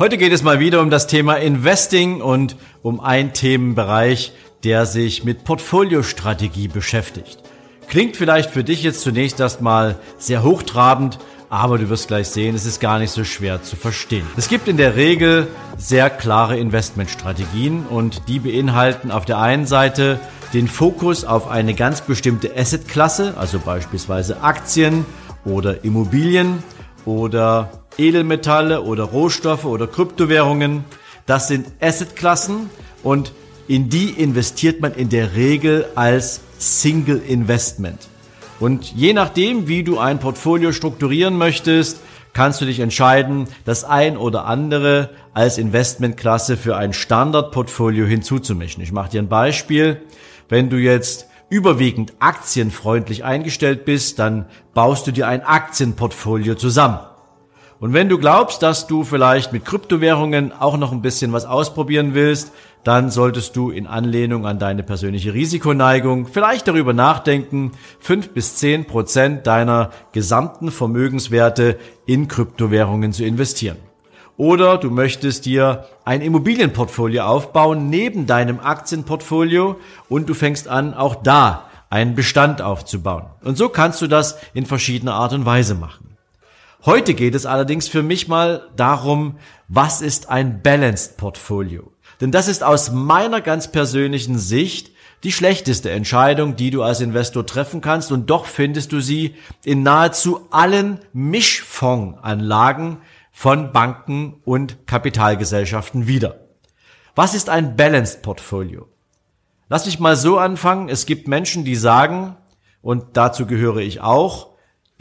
Heute geht es mal wieder um das Thema Investing und um einen Themenbereich, der sich mit Portfoliostrategie beschäftigt. Klingt vielleicht für dich jetzt zunächst erstmal sehr hochtrabend, aber du wirst gleich sehen, es ist gar nicht so schwer zu verstehen. Es gibt in der Regel sehr klare Investmentstrategien und die beinhalten auf der einen Seite den Fokus auf eine ganz bestimmte Assetklasse, also beispielsweise Aktien oder Immobilien oder Edelmetalle oder Rohstoffe oder Kryptowährungen. Das sind Assetklassen und in die investiert man in der Regel als Single Investment. Und je nachdem, wie du ein Portfolio strukturieren möchtest, kannst du dich entscheiden, das ein oder andere als Investmentklasse für ein Standardportfolio hinzuzumischen. Ich mache dir ein Beispiel. Wenn du jetzt überwiegend aktienfreundlich eingestellt bist, dann baust du dir ein Aktienportfolio zusammen. Und wenn du glaubst, dass du vielleicht mit Kryptowährungen auch noch ein bisschen was ausprobieren willst, dann solltest du in Anlehnung an deine persönliche Risikoneigung vielleicht darüber nachdenken, fünf bis zehn Prozent deiner gesamten Vermögenswerte in Kryptowährungen zu investieren. Oder du möchtest dir ein Immobilienportfolio aufbauen neben deinem Aktienportfolio und du fängst an, auch da einen Bestand aufzubauen. Und so kannst du das in verschiedener Art und Weise machen. Heute geht es allerdings für mich mal darum, was ist ein Balanced Portfolio? Denn das ist aus meiner ganz persönlichen Sicht die schlechteste Entscheidung, die du als Investor treffen kannst und doch findest du sie in nahezu allen Mischfondsanlagen von Banken und Kapitalgesellschaften wieder. Was ist ein Balanced Portfolio? Lass mich mal so anfangen. Es gibt Menschen, die sagen, und dazu gehöre ich auch,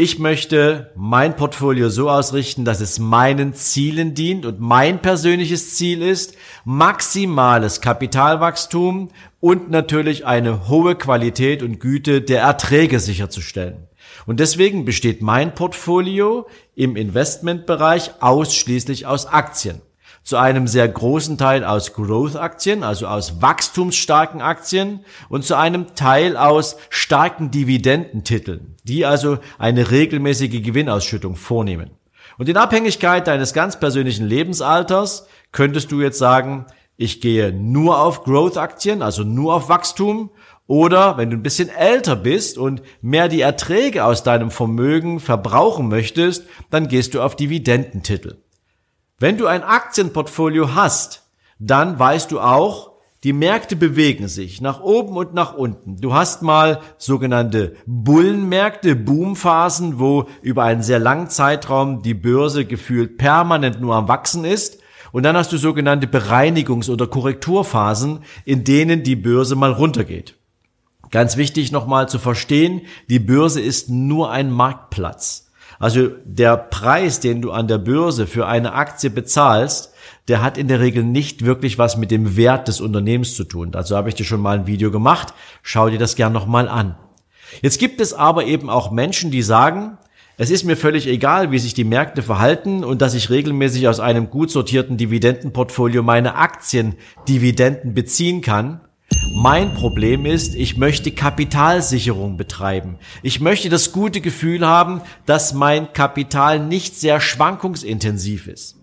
ich möchte mein Portfolio so ausrichten, dass es meinen Zielen dient und mein persönliches Ziel ist, maximales Kapitalwachstum und natürlich eine hohe Qualität und Güte der Erträge sicherzustellen. Und deswegen besteht mein Portfolio im Investmentbereich ausschließlich aus Aktien zu einem sehr großen Teil aus Growth-Aktien, also aus wachstumsstarken Aktien und zu einem Teil aus starken Dividendentiteln, die also eine regelmäßige Gewinnausschüttung vornehmen. Und in Abhängigkeit deines ganz persönlichen Lebensalters könntest du jetzt sagen, ich gehe nur auf Growth-Aktien, also nur auf Wachstum, oder wenn du ein bisschen älter bist und mehr die Erträge aus deinem Vermögen verbrauchen möchtest, dann gehst du auf Dividendentitel. Wenn du ein Aktienportfolio hast, dann weißt du auch, die Märkte bewegen sich nach oben und nach unten. Du hast mal sogenannte Bullenmärkte, Boomphasen, wo über einen sehr langen Zeitraum die Börse gefühlt permanent nur am Wachsen ist. Und dann hast du sogenannte Bereinigungs- oder Korrekturphasen, in denen die Börse mal runtergeht. Ganz wichtig nochmal zu verstehen, die Börse ist nur ein Marktplatz. Also der Preis, den du an der Börse für eine Aktie bezahlst, der hat in der Regel nicht wirklich was mit dem Wert des Unternehmens zu tun. Dazu habe ich dir schon mal ein Video gemacht. Schau dir das gern nochmal an. Jetzt gibt es aber eben auch Menschen, die sagen, es ist mir völlig egal, wie sich die Märkte verhalten und dass ich regelmäßig aus einem gut sortierten Dividendenportfolio meine Aktiendividenden beziehen kann. Mein Problem ist, ich möchte Kapitalsicherung betreiben. Ich möchte das gute Gefühl haben, dass mein Kapital nicht sehr schwankungsintensiv ist.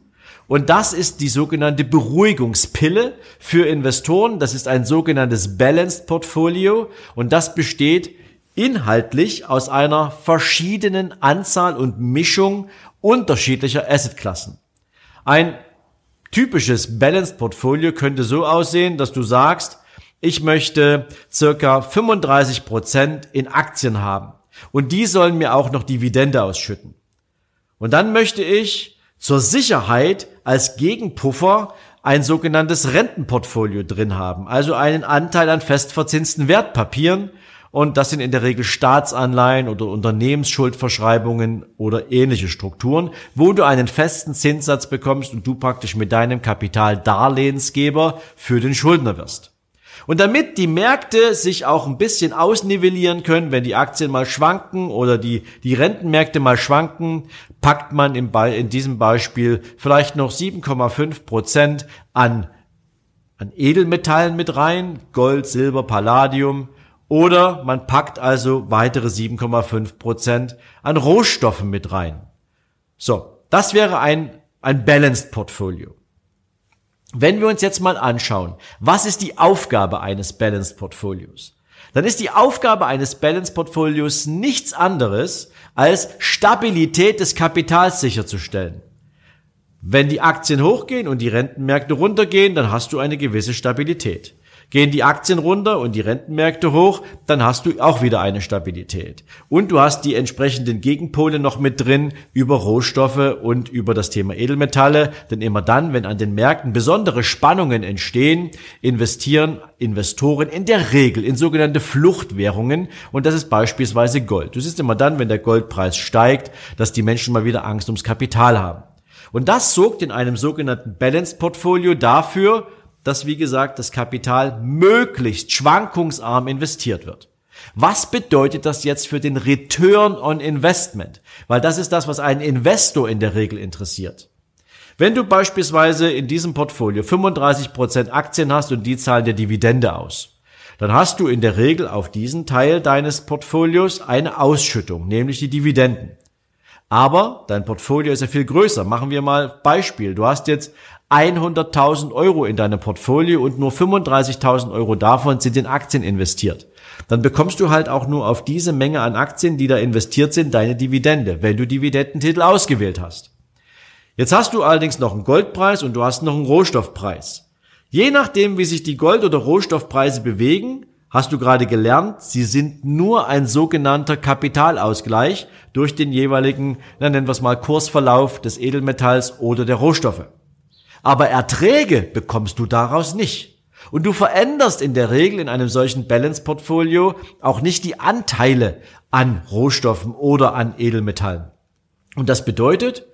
Und das ist die sogenannte Beruhigungspille für Investoren. Das ist ein sogenanntes Balanced Portfolio und das besteht inhaltlich aus einer verschiedenen Anzahl und Mischung unterschiedlicher Assetklassen. Ein typisches Balanced Portfolio könnte so aussehen, dass du sagst, ich möchte circa 35 Prozent in Aktien haben und die sollen mir auch noch Dividende ausschütten. Und dann möchte ich zur Sicherheit als Gegenpuffer ein sogenanntes Rentenportfolio drin haben, also einen Anteil an festverzinsten Wertpapieren und das sind in der Regel Staatsanleihen oder Unternehmensschuldverschreibungen oder ähnliche Strukturen, wo du einen festen Zinssatz bekommst und du praktisch mit deinem Kapital Darlehensgeber für den Schuldner wirst. Und damit die Märkte sich auch ein bisschen ausnivellieren können, wenn die Aktien mal schwanken oder die, die Rentenmärkte mal schwanken, packt man im in diesem Beispiel vielleicht noch 7,5 Prozent an, an Edelmetallen mit rein, Gold, Silber, Palladium, oder man packt also weitere 7,5 Prozent an Rohstoffen mit rein. So, das wäre ein, ein Balanced Portfolio. Wenn wir uns jetzt mal anschauen, was ist die Aufgabe eines Balanced Portfolios? Dann ist die Aufgabe eines Balanced Portfolios nichts anderes, als Stabilität des Kapitals sicherzustellen. Wenn die Aktien hochgehen und die Rentenmärkte runtergehen, dann hast du eine gewisse Stabilität. Gehen die Aktien runter und die Rentenmärkte hoch, dann hast du auch wieder eine Stabilität. Und du hast die entsprechenden Gegenpole noch mit drin über Rohstoffe und über das Thema Edelmetalle. Denn immer dann, wenn an den Märkten besondere Spannungen entstehen, investieren Investoren in der Regel in sogenannte Fluchtwährungen. Und das ist beispielsweise Gold. Du siehst immer dann, wenn der Goldpreis steigt, dass die Menschen mal wieder Angst ums Kapital haben. Und das sorgt in einem sogenannten Balanced Portfolio dafür, dass, wie gesagt, das Kapital möglichst schwankungsarm investiert wird. Was bedeutet das jetzt für den Return on Investment? Weil das ist das, was einen Investor in der Regel interessiert. Wenn du beispielsweise in diesem Portfolio 35% Aktien hast und die zahlen dir Dividende aus, dann hast du in der Regel auf diesen Teil deines Portfolios eine Ausschüttung, nämlich die Dividenden. Aber dein Portfolio ist ja viel größer. Machen wir mal Beispiel. Du hast jetzt 100.000 Euro in deinem Portfolio und nur 35.000 Euro davon sind in Aktien investiert. Dann bekommst du halt auch nur auf diese Menge an Aktien, die da investiert sind, deine Dividende, wenn du Dividendentitel ausgewählt hast. Jetzt hast du allerdings noch einen Goldpreis und du hast noch einen Rohstoffpreis. Je nachdem, wie sich die Gold- oder Rohstoffpreise bewegen, hast du gerade gelernt, sie sind nur ein sogenannter Kapitalausgleich durch den jeweiligen, nennen wir es mal, Kursverlauf des Edelmetalls oder der Rohstoffe. Aber Erträge bekommst du daraus nicht. Und du veränderst in der Regel in einem solchen Balance-Portfolio auch nicht die Anteile an Rohstoffen oder an Edelmetallen. Und das bedeutet,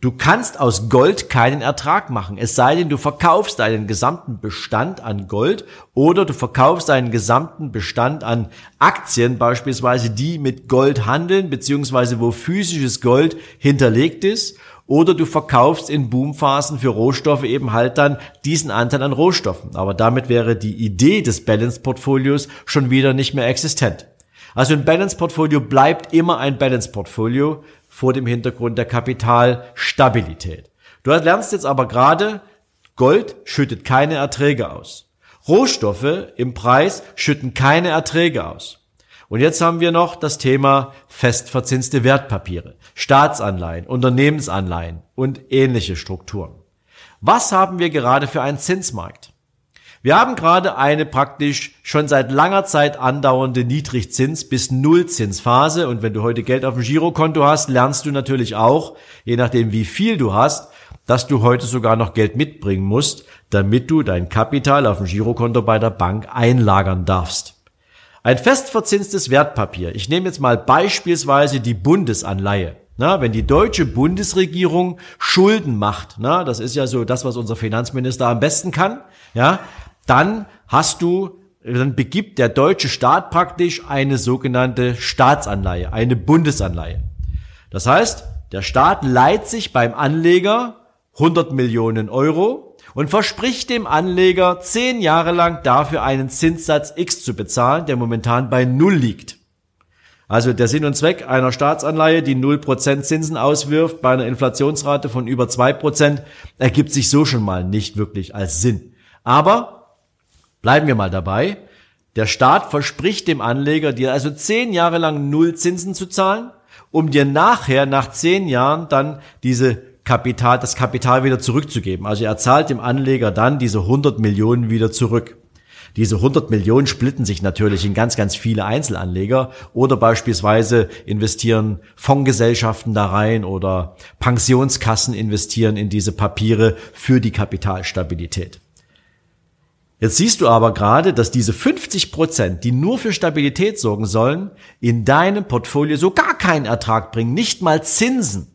Du kannst aus Gold keinen Ertrag machen, es sei denn, du verkaufst deinen gesamten Bestand an Gold oder du verkaufst deinen gesamten Bestand an Aktien, beispielsweise die mit Gold handeln, beziehungsweise wo physisches Gold hinterlegt ist oder du verkaufst in Boomphasen für Rohstoffe eben halt dann diesen Anteil an Rohstoffen. Aber damit wäre die Idee des Balance-Portfolios schon wieder nicht mehr existent. Also ein Balance-Portfolio bleibt immer ein Balance-Portfolio vor dem Hintergrund der Kapitalstabilität. Du lernst jetzt aber gerade, Gold schüttet keine Erträge aus. Rohstoffe im Preis schütten keine Erträge aus. Und jetzt haben wir noch das Thema festverzinste Wertpapiere, Staatsanleihen, Unternehmensanleihen und ähnliche Strukturen. Was haben wir gerade für einen Zinsmarkt? Wir haben gerade eine praktisch schon seit langer Zeit andauernde Niedrigzins bis Nullzinsphase und wenn du heute Geld auf dem Girokonto hast, lernst du natürlich auch, je nachdem wie viel du hast, dass du heute sogar noch Geld mitbringen musst, damit du dein Kapital auf dem Girokonto bei der Bank einlagern darfst. Ein festverzinstes Wertpapier. Ich nehme jetzt mal beispielsweise die Bundesanleihe. Na, wenn die deutsche Bundesregierung Schulden macht, na, das ist ja so das, was unser Finanzminister am besten kann, ja, dann hast du, dann begibt der deutsche Staat praktisch eine sogenannte Staatsanleihe, eine Bundesanleihe. Das heißt, der Staat leiht sich beim Anleger 100 Millionen Euro und verspricht dem Anleger zehn Jahre lang dafür einen Zinssatz X zu bezahlen, der momentan bei Null liegt. Also der Sinn und Zweck einer Staatsanleihe, die 0% Zinsen auswirft bei einer Inflationsrate von über 2%, ergibt sich so schon mal nicht wirklich als Sinn. Aber bleiben wir mal dabei. Der Staat verspricht dem Anleger, dir also zehn Jahre lang Null Zinsen zu zahlen, um dir nachher nach zehn Jahren dann diese Kapital, das Kapital wieder zurückzugeben. Also er zahlt dem Anleger dann diese 100 Millionen wieder zurück. Diese 100 Millionen splitten sich natürlich in ganz, ganz viele Einzelanleger oder beispielsweise investieren Fondsgesellschaften da rein oder Pensionskassen investieren in diese Papiere für die Kapitalstabilität. Jetzt siehst du aber gerade, dass diese 50 Prozent, die nur für Stabilität sorgen sollen, in deinem Portfolio so gar keinen Ertrag bringen, nicht mal Zinsen.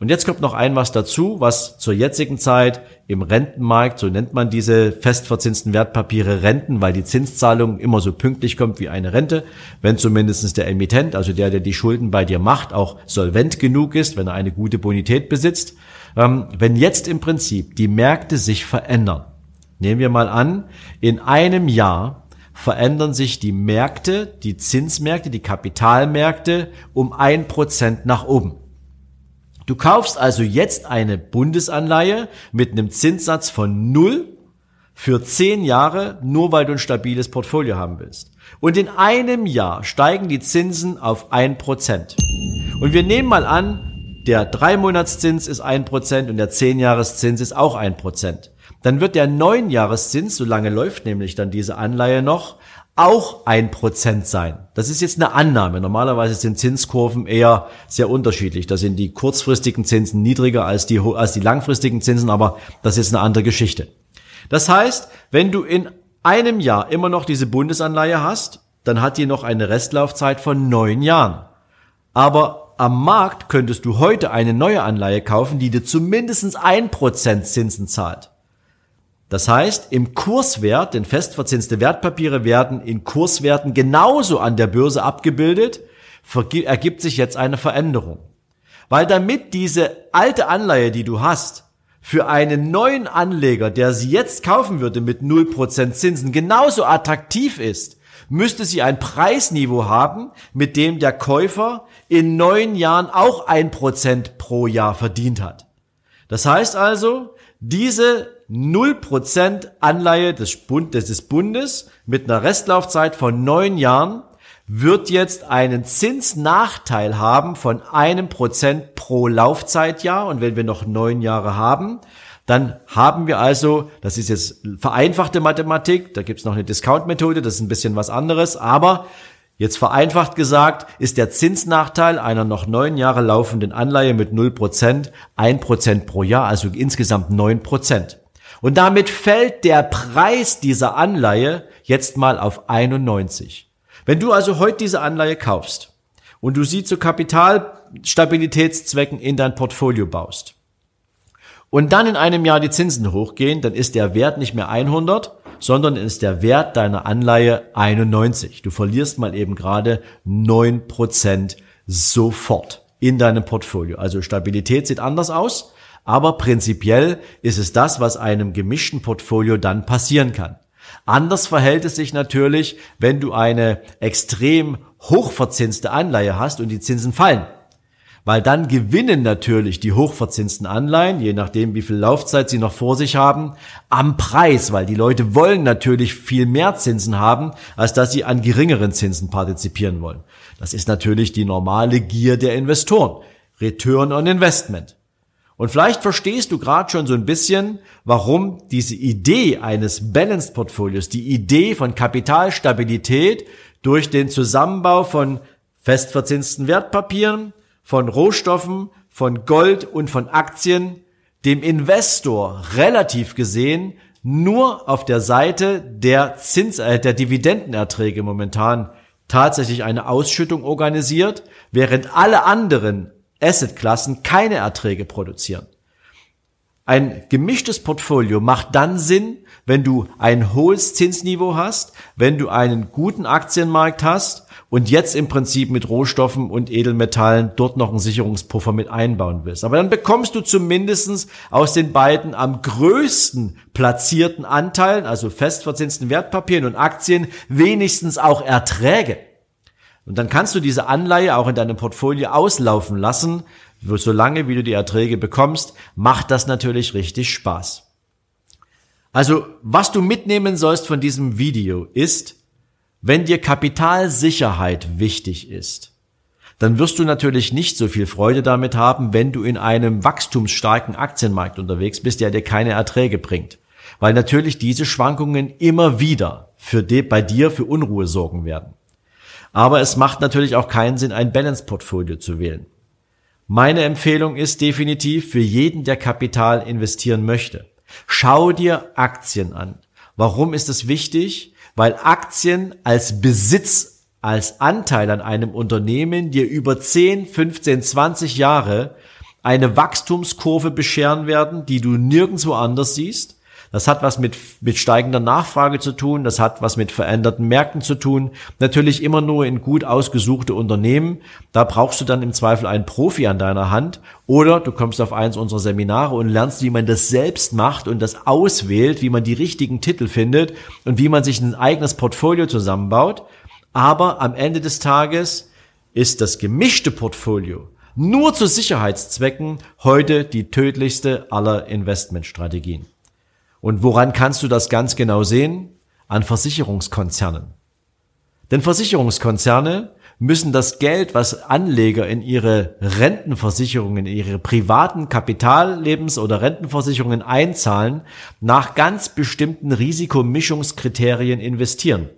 Und jetzt kommt noch ein was dazu, was zur jetzigen Zeit im Rentenmarkt, so nennt man diese festverzinsten Wertpapiere Renten, weil die Zinszahlung immer so pünktlich kommt wie eine Rente, wenn zumindest der Emittent, also der, der die Schulden bei dir macht, auch solvent genug ist, wenn er eine gute Bonität besitzt. Ähm, wenn jetzt im Prinzip die Märkte sich verändern, Nehmen wir mal an, in einem Jahr verändern sich die Märkte, die Zinsmärkte, die Kapitalmärkte um ein Prozent nach oben. Du kaufst also jetzt eine Bundesanleihe mit einem Zinssatz von null für zehn Jahre, nur weil du ein stabiles Portfolio haben willst. Und in einem Jahr steigen die Zinsen auf ein Prozent. Und wir nehmen mal an, der Dreimonatszins ist ein Prozent und der Zehnjahreszins ist auch ein Prozent dann wird der Neunjahreszins, so lange läuft nämlich dann diese Anleihe noch, auch ein Prozent sein. Das ist jetzt eine Annahme. Normalerweise sind Zinskurven eher sehr unterschiedlich. Da sind die kurzfristigen Zinsen niedriger als die, als die langfristigen Zinsen, aber das ist eine andere Geschichte. Das heißt, wenn du in einem Jahr immer noch diese Bundesanleihe hast, dann hat die noch eine Restlaufzeit von neun Jahren. Aber am Markt könntest du heute eine neue Anleihe kaufen, die dir zumindest ein Prozent Zinsen zahlt. Das heißt, im Kurswert, denn festverzinste Wertpapiere werden in Kurswerten genauso an der Börse abgebildet, ergibt sich jetzt eine Veränderung. Weil damit diese alte Anleihe, die du hast, für einen neuen Anleger, der sie jetzt kaufen würde mit 0% Zinsen, genauso attraktiv ist, müsste sie ein Preisniveau haben, mit dem der Käufer in neun Jahren auch ein Prozent pro Jahr verdient hat. Das heißt also, diese 0% Anleihe des, Bund, des Bundes mit einer Restlaufzeit von neun Jahren wird jetzt einen Zinsnachteil haben von einem Prozent pro Laufzeitjahr. Und wenn wir noch neun Jahre haben, dann haben wir also, das ist jetzt vereinfachte Mathematik, da gibt's noch eine Discount-Methode, das ist ein bisschen was anderes, aber Jetzt vereinfacht gesagt ist der Zinsnachteil einer noch neun Jahre laufenden Anleihe mit 0% 1% pro Jahr, also insgesamt 9%. Und damit fällt der Preis dieser Anleihe jetzt mal auf 91. Wenn du also heute diese Anleihe kaufst und du sie zu Kapitalstabilitätszwecken in dein Portfolio baust und dann in einem Jahr die Zinsen hochgehen, dann ist der Wert nicht mehr 100, sondern ist der Wert deiner Anleihe 91. Du verlierst mal eben gerade 9% sofort in deinem Portfolio. Also Stabilität sieht anders aus. Aber prinzipiell ist es das, was einem gemischten Portfolio dann passieren kann. Anders verhält es sich natürlich, wenn du eine extrem hochverzinste Anleihe hast und die Zinsen fallen. Weil dann gewinnen natürlich die hochverzinsten Anleihen, je nachdem wie viel Laufzeit sie noch vor sich haben, am Preis, weil die Leute wollen natürlich viel mehr Zinsen haben, als dass sie an geringeren Zinsen partizipieren wollen. Das ist natürlich die normale Gier der Investoren. Return on Investment. Und vielleicht verstehst du gerade schon so ein bisschen, warum diese Idee eines Balanced Portfolios, die Idee von Kapitalstabilität durch den Zusammenbau von festverzinsten Wertpapieren, von Rohstoffen, von Gold und von Aktien dem Investor relativ gesehen nur auf der Seite der Zins, äh, der Dividendenerträge momentan tatsächlich eine Ausschüttung organisiert, während alle anderen Assetklassen keine Erträge produzieren. Ein gemischtes Portfolio macht dann Sinn, wenn du ein hohes Zinsniveau hast, wenn du einen guten Aktienmarkt hast und jetzt im Prinzip mit Rohstoffen und Edelmetallen dort noch einen Sicherungspuffer mit einbauen willst. Aber dann bekommst du zumindestens aus den beiden am größten platzierten Anteilen, also festverzinsten Wertpapieren und Aktien, wenigstens auch Erträge. Und dann kannst du diese Anleihe auch in deinem Portfolio auslaufen lassen. Solange wie du die Erträge bekommst, macht das natürlich richtig Spaß. Also, was du mitnehmen sollst von diesem Video ist, wenn dir Kapitalsicherheit wichtig ist, dann wirst du natürlich nicht so viel Freude damit haben, wenn du in einem wachstumsstarken Aktienmarkt unterwegs bist, der dir keine Erträge bringt. Weil natürlich diese Schwankungen immer wieder für de, bei dir für Unruhe sorgen werden. Aber es macht natürlich auch keinen Sinn, ein Balance-Portfolio zu wählen. Meine Empfehlung ist definitiv für jeden, der Kapital investieren möchte. Schau dir Aktien an. Warum ist es wichtig? Weil Aktien als Besitz, als Anteil an einem Unternehmen dir über 10, 15, 20 Jahre eine Wachstumskurve bescheren werden, die du nirgendwo anders siehst das hat was mit, mit steigender Nachfrage zu tun, das hat was mit veränderten Märkten zu tun. Natürlich immer nur in gut ausgesuchte Unternehmen. Da brauchst du dann im Zweifel einen Profi an deiner Hand oder du kommst auf eins unserer Seminare und lernst, wie man das selbst macht und das auswählt, wie man die richtigen Titel findet und wie man sich ein eigenes Portfolio zusammenbaut. Aber am Ende des Tages ist das gemischte Portfolio nur zu Sicherheitszwecken heute die tödlichste aller Investmentstrategien. Und woran kannst du das ganz genau sehen? An Versicherungskonzernen. Denn Versicherungskonzerne müssen das Geld, was Anleger in ihre Rentenversicherungen, in ihre privaten Kapitallebens- oder Rentenversicherungen einzahlen, nach ganz bestimmten Risikomischungskriterien investieren.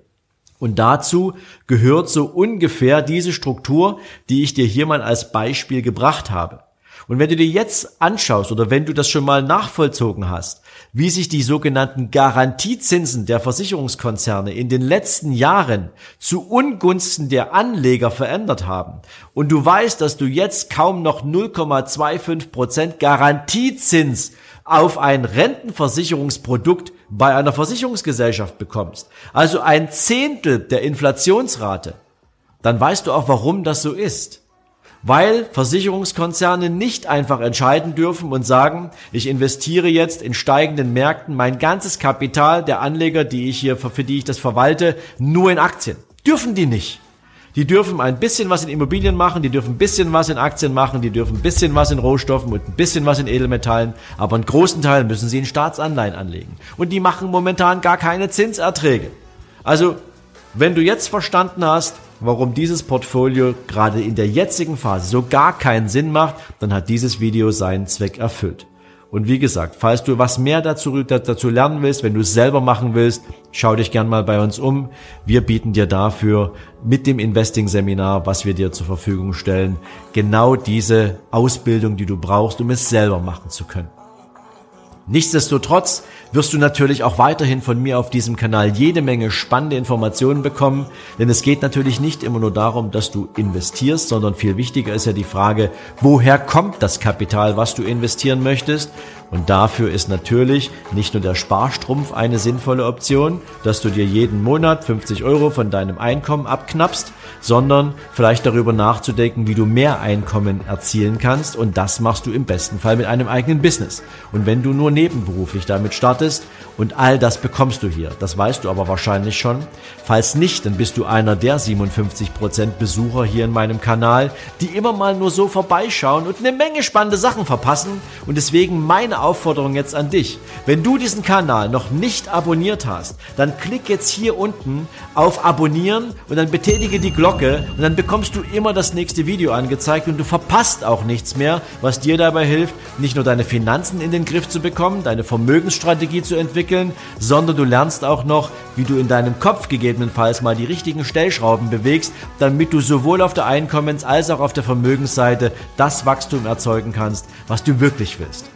Und dazu gehört so ungefähr diese Struktur, die ich dir hier mal als Beispiel gebracht habe. Und wenn du dir jetzt anschaust oder wenn du das schon mal nachvollzogen hast, wie sich die sogenannten Garantiezinsen der Versicherungskonzerne in den letzten Jahren zu Ungunsten der Anleger verändert haben. Und du weißt, dass du jetzt kaum noch 0,25 Prozent Garantiezins auf ein Rentenversicherungsprodukt bei einer Versicherungsgesellschaft bekommst, also ein Zehntel der Inflationsrate, dann weißt du auch, warum das so ist weil Versicherungskonzerne nicht einfach entscheiden dürfen und sagen, ich investiere jetzt in steigenden Märkten mein ganzes Kapital der Anleger, die ich hier, für die ich das verwalte, nur in Aktien. Dürfen die nicht. Die dürfen ein bisschen was in Immobilien machen, die dürfen ein bisschen was in Aktien machen, die dürfen ein bisschen was in Rohstoffen und ein bisschen was in Edelmetallen, aber einen großen Teil müssen sie in Staatsanleihen anlegen. Und die machen momentan gar keine Zinserträge. Also, wenn du jetzt verstanden hast, warum dieses Portfolio gerade in der jetzigen Phase so gar keinen Sinn macht, dann hat dieses Video seinen Zweck erfüllt. Und wie gesagt, falls du was mehr dazu, dazu lernen willst, wenn du es selber machen willst, schau dich gern mal bei uns um. Wir bieten dir dafür mit dem Investing-Seminar, was wir dir zur Verfügung stellen, genau diese Ausbildung, die du brauchst, um es selber machen zu können. Nichtsdestotrotz wirst du natürlich auch weiterhin von mir auf diesem Kanal jede Menge spannende Informationen bekommen, denn es geht natürlich nicht immer nur darum, dass du investierst, sondern viel wichtiger ist ja die Frage, woher kommt das Kapital, was du investieren möchtest? Und dafür ist natürlich nicht nur der Sparstrumpf eine sinnvolle Option, dass du dir jeden Monat 50 Euro von deinem Einkommen abknappst, sondern vielleicht darüber nachzudenken, wie du mehr Einkommen erzielen kannst. Und das machst du im besten Fall mit einem eigenen Business. Und wenn du nur nebenberuflich damit startest und all das bekommst du hier, das weißt du aber wahrscheinlich schon. Falls nicht, dann bist du einer der 57 Prozent Besucher hier in meinem Kanal, die immer mal nur so vorbeischauen und eine Menge spannende Sachen verpassen. Und deswegen meine Aufforderung jetzt an dich. Wenn du diesen Kanal noch nicht abonniert hast, dann klick jetzt hier unten auf Abonnieren und dann betätige die Glocke und dann bekommst du immer das nächste Video angezeigt und du verpasst auch nichts mehr, was dir dabei hilft, nicht nur deine Finanzen in den Griff zu bekommen, deine Vermögensstrategie zu entwickeln, sondern du lernst auch noch, wie du in deinem Kopf gegebenenfalls mal die richtigen Stellschrauben bewegst, damit du sowohl auf der Einkommens- als auch auf der Vermögensseite das Wachstum erzeugen kannst, was du wirklich willst.